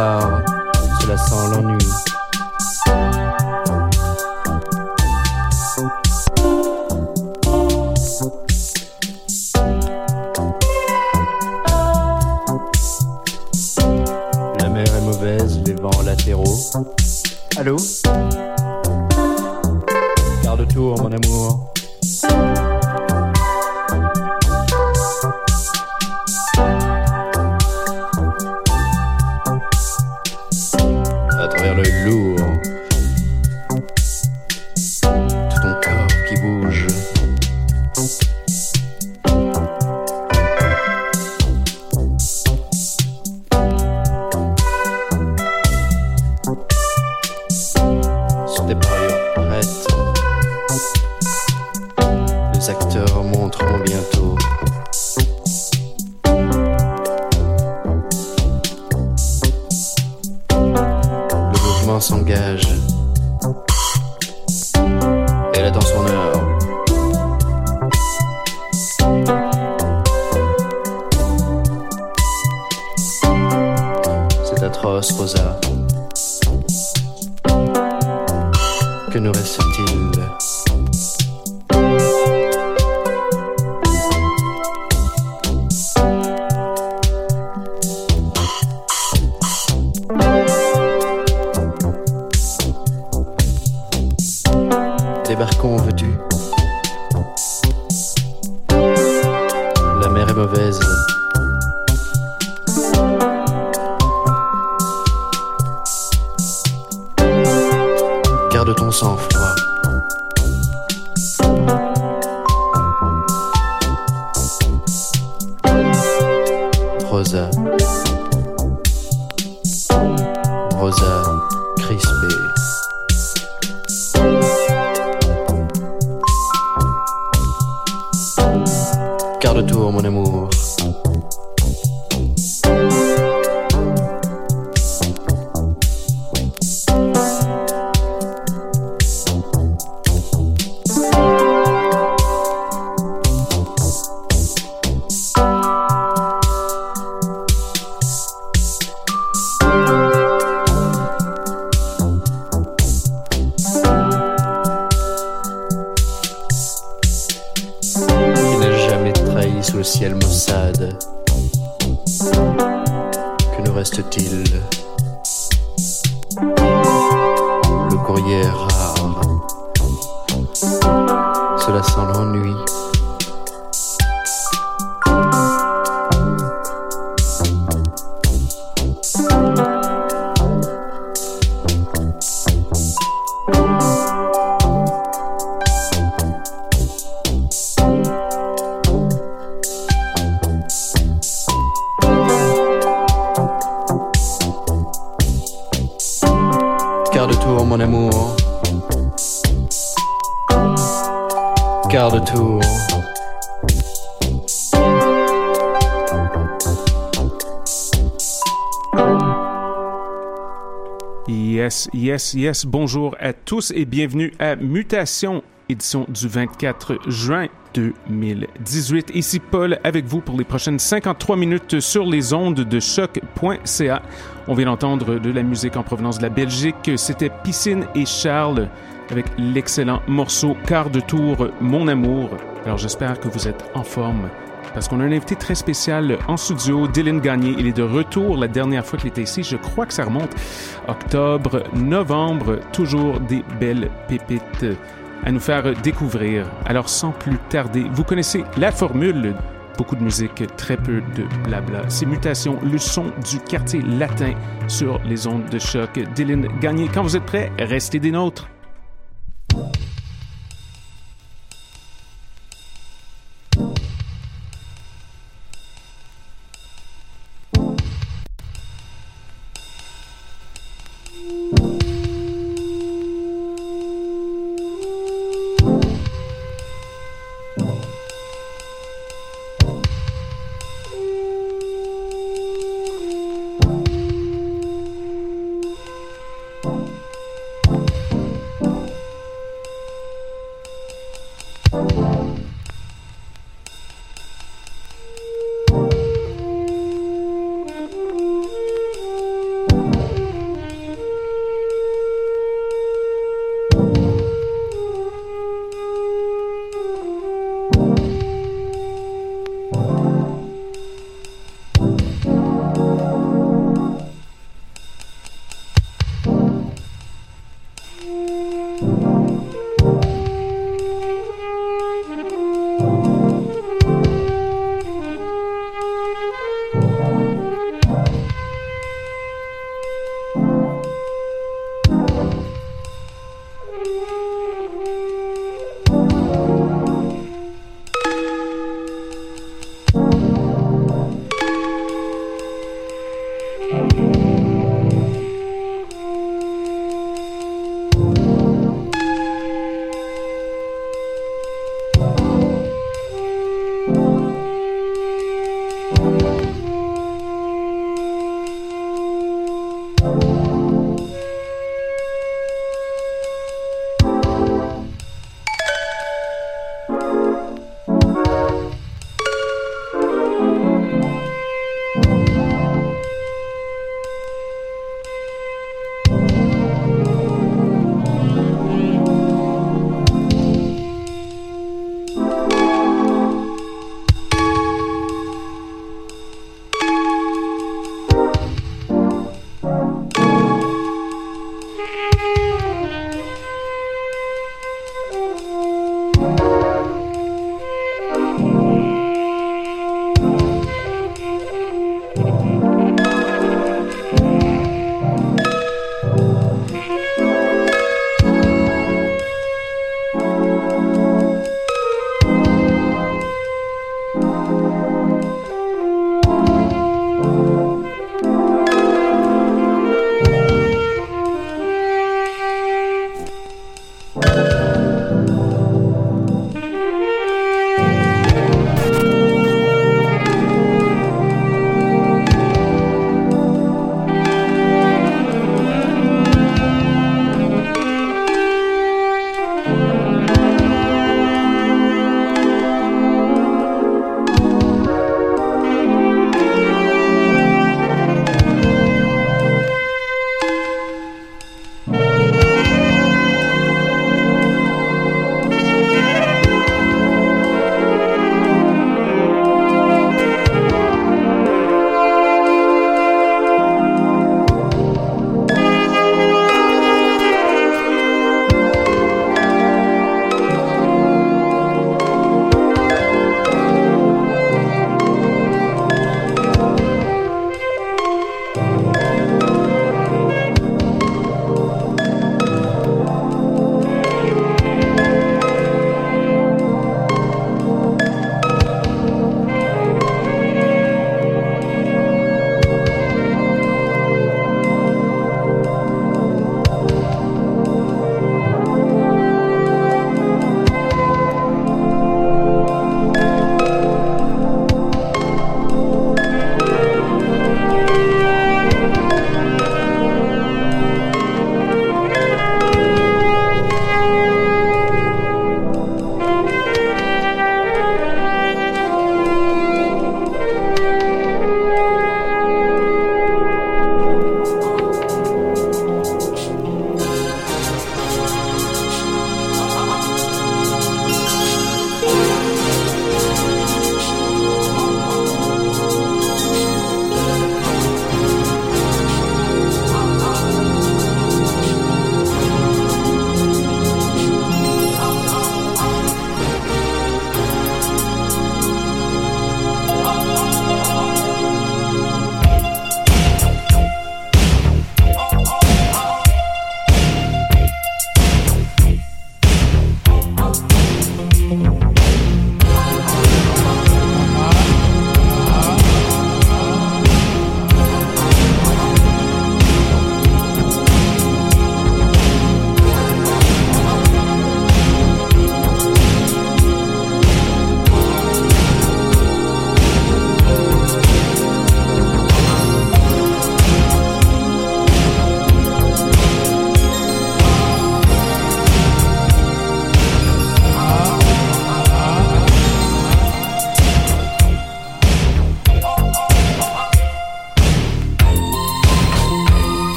а, de ton sang-froid. Yes, yes. Bonjour à tous et bienvenue à Mutation, édition du 24 juin 2018. Ici Paul avec vous pour les prochaines 53 minutes sur les ondes de choc.ca. On vient d'entendre de la musique en provenance de la Belgique. C'était Piscine et Charles avec l'excellent morceau Quart de tour Mon amour. Alors j'espère que vous êtes en forme parce qu'on a un invité très spécial en studio, Dylan Gagné. Il est de retour la dernière fois qu'il était ici. Je crois que ça remonte octobre, novembre. Toujours des belles pépites à nous faire découvrir. Alors sans plus tarder, vous connaissez la formule. Beaucoup de musique, très peu de blabla. C'est Mutation, le son du quartier latin sur les ondes de choc. Dylan Gagné, quand vous êtes prêts, restez des nôtres.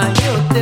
Why you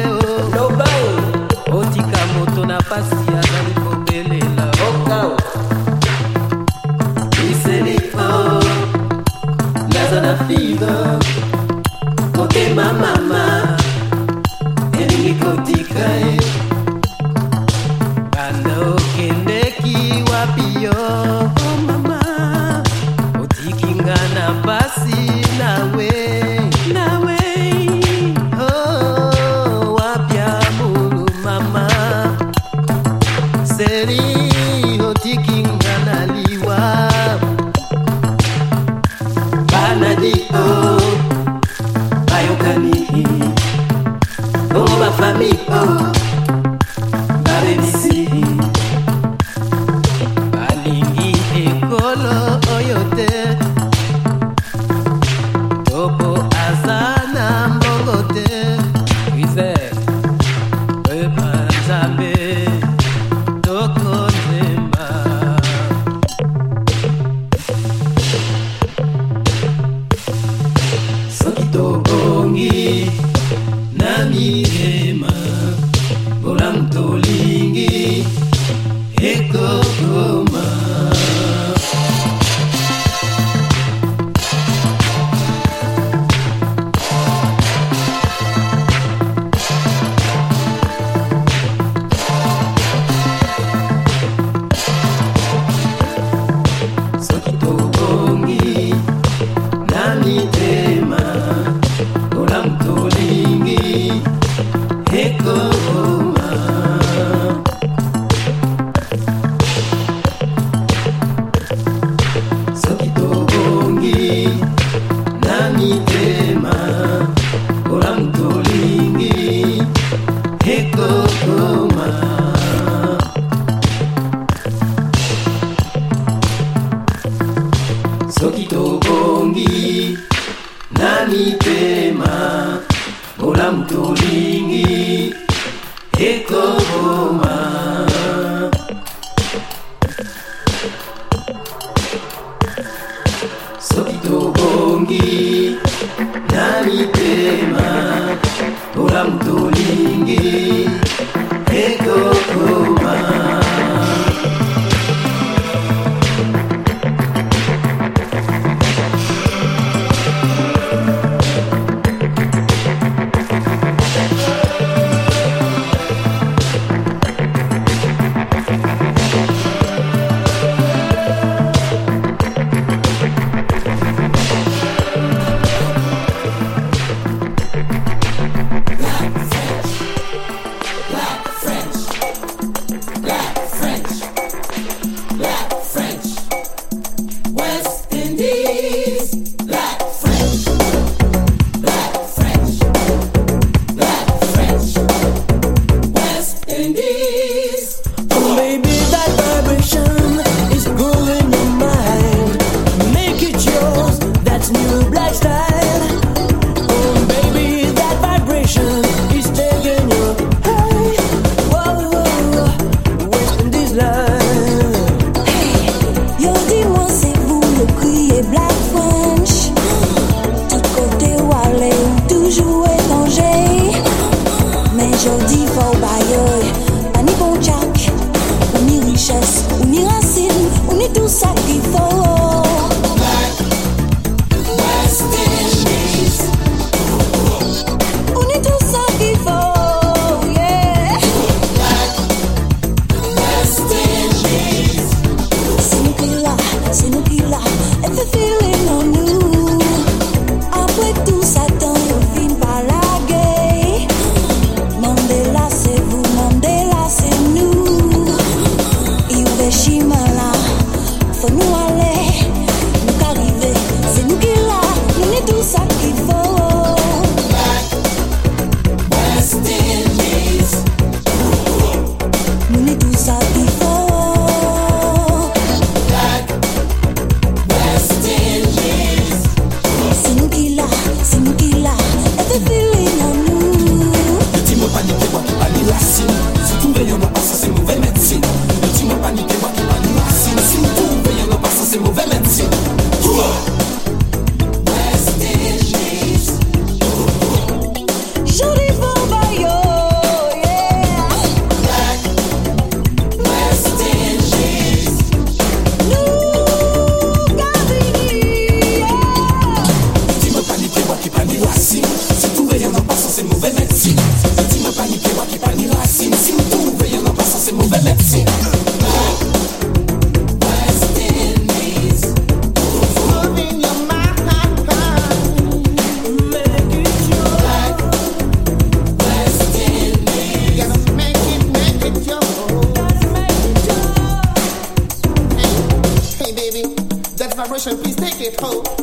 get hold.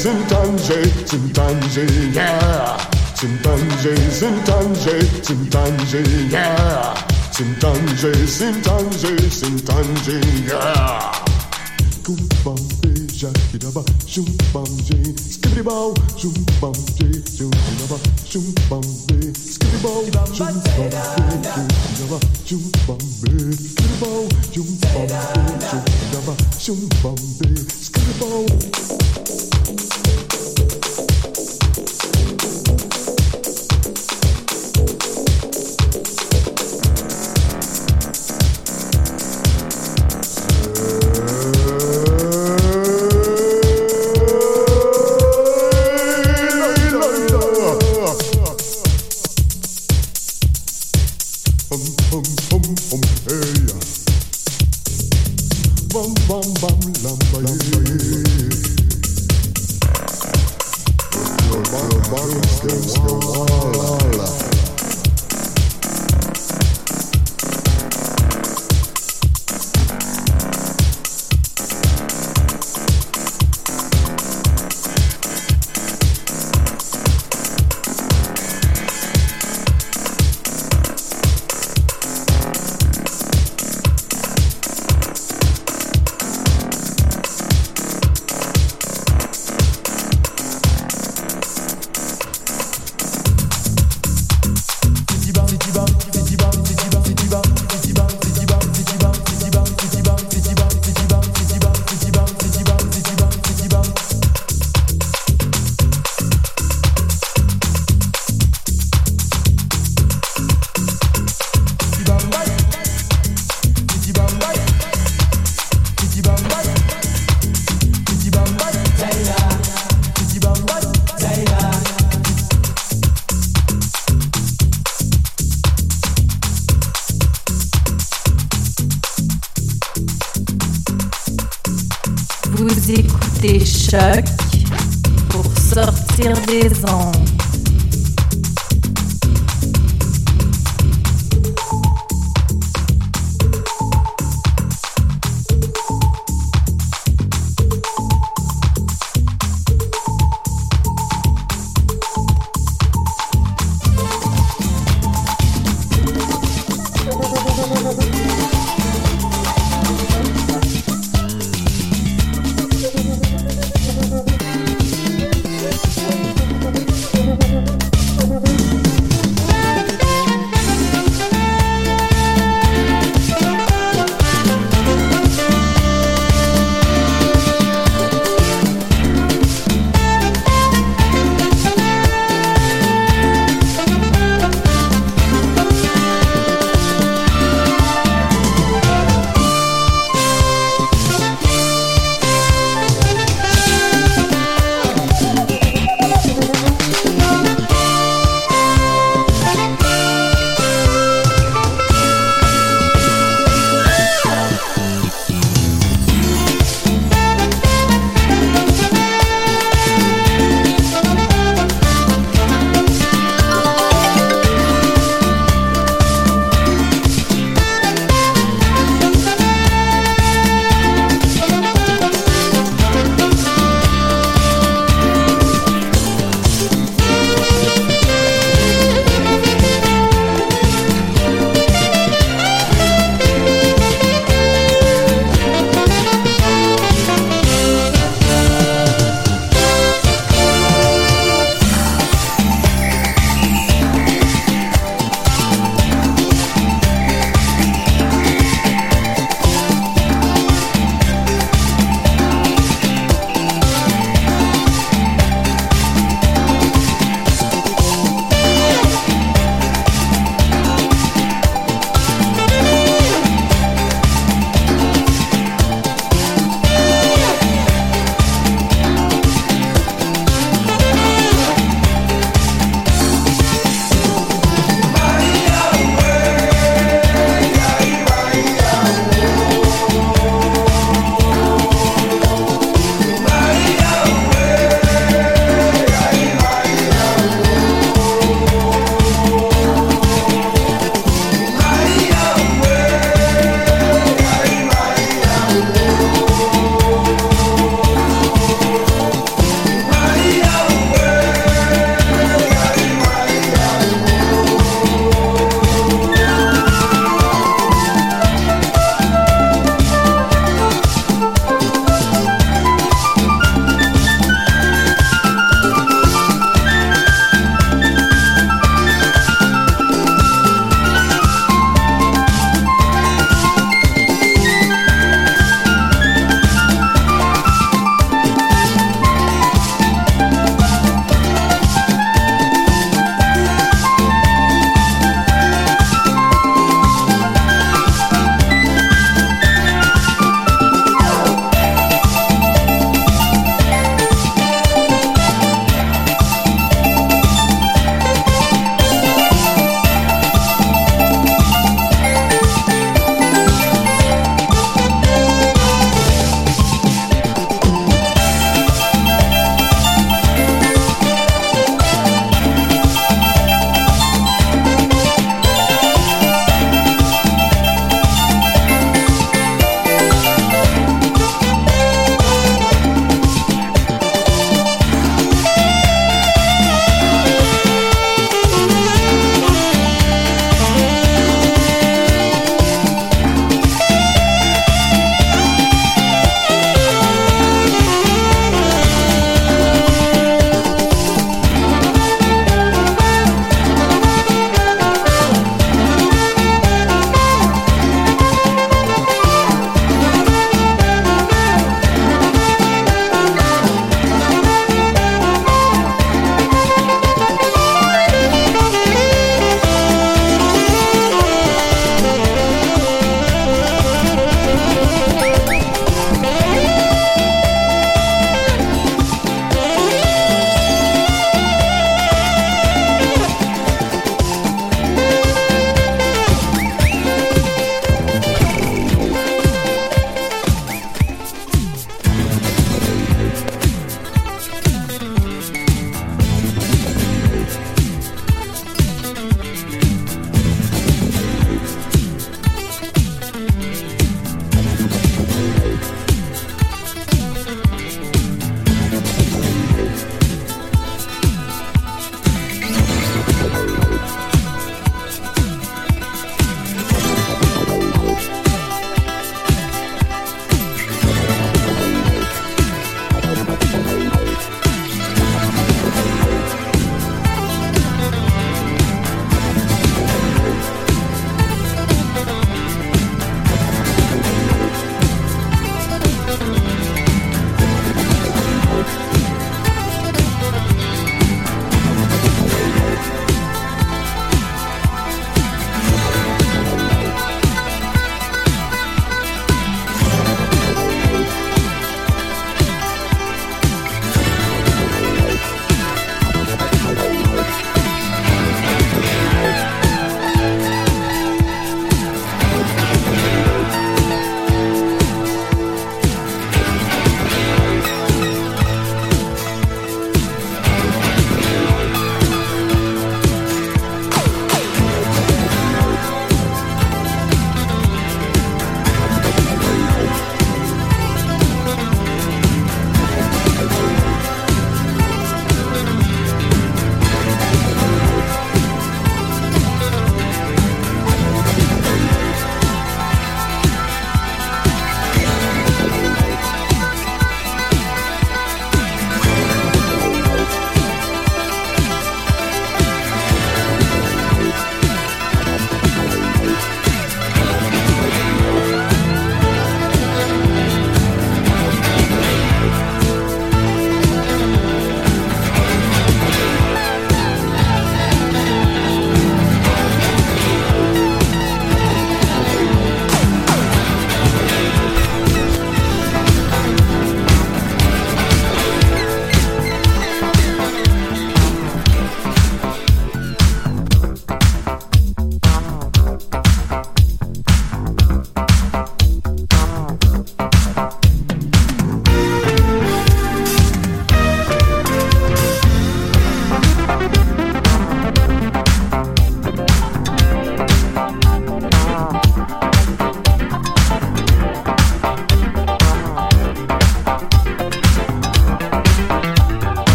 Zintange, Zintange, yeah. Zintange, Zintange, Zintange, yeah. Zintange, Zintange, Zintange, yeah. Kumbambe, Shakidaba, Shumbambe, Skibidibao, Shumbambe, Shumbidaba, Shumbambe, Skibidibao, Shumbambe, Shumbidaba, Shumbambe, Skibidibao, Shumbambe, Shumbidaba, Shumbambe, Skibidibao.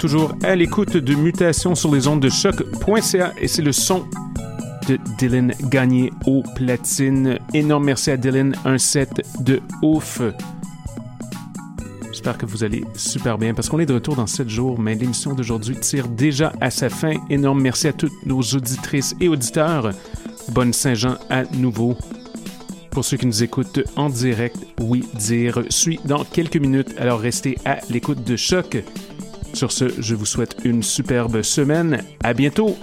Toujours à l'écoute de Mutation sur les ondes de choc.ca et c'est le son de Dylan Gagné au platine. Énorme merci à Dylan, un set de ouf. J'espère que vous allez super bien parce qu'on est de retour dans 7 jours, mais l'émission d'aujourd'hui tire déjà à sa fin. Énorme merci à toutes nos auditrices et auditeurs. Bonne Saint-Jean à nouveau. Pour ceux qui nous écoutent en direct, oui, dire suit dans quelques minutes, alors restez à l'écoute de choc. Sur ce, je vous souhaite une superbe semaine. À bientôt!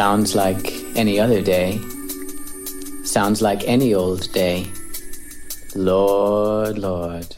Sounds like any other day. Sounds like any old day. Lord, Lord.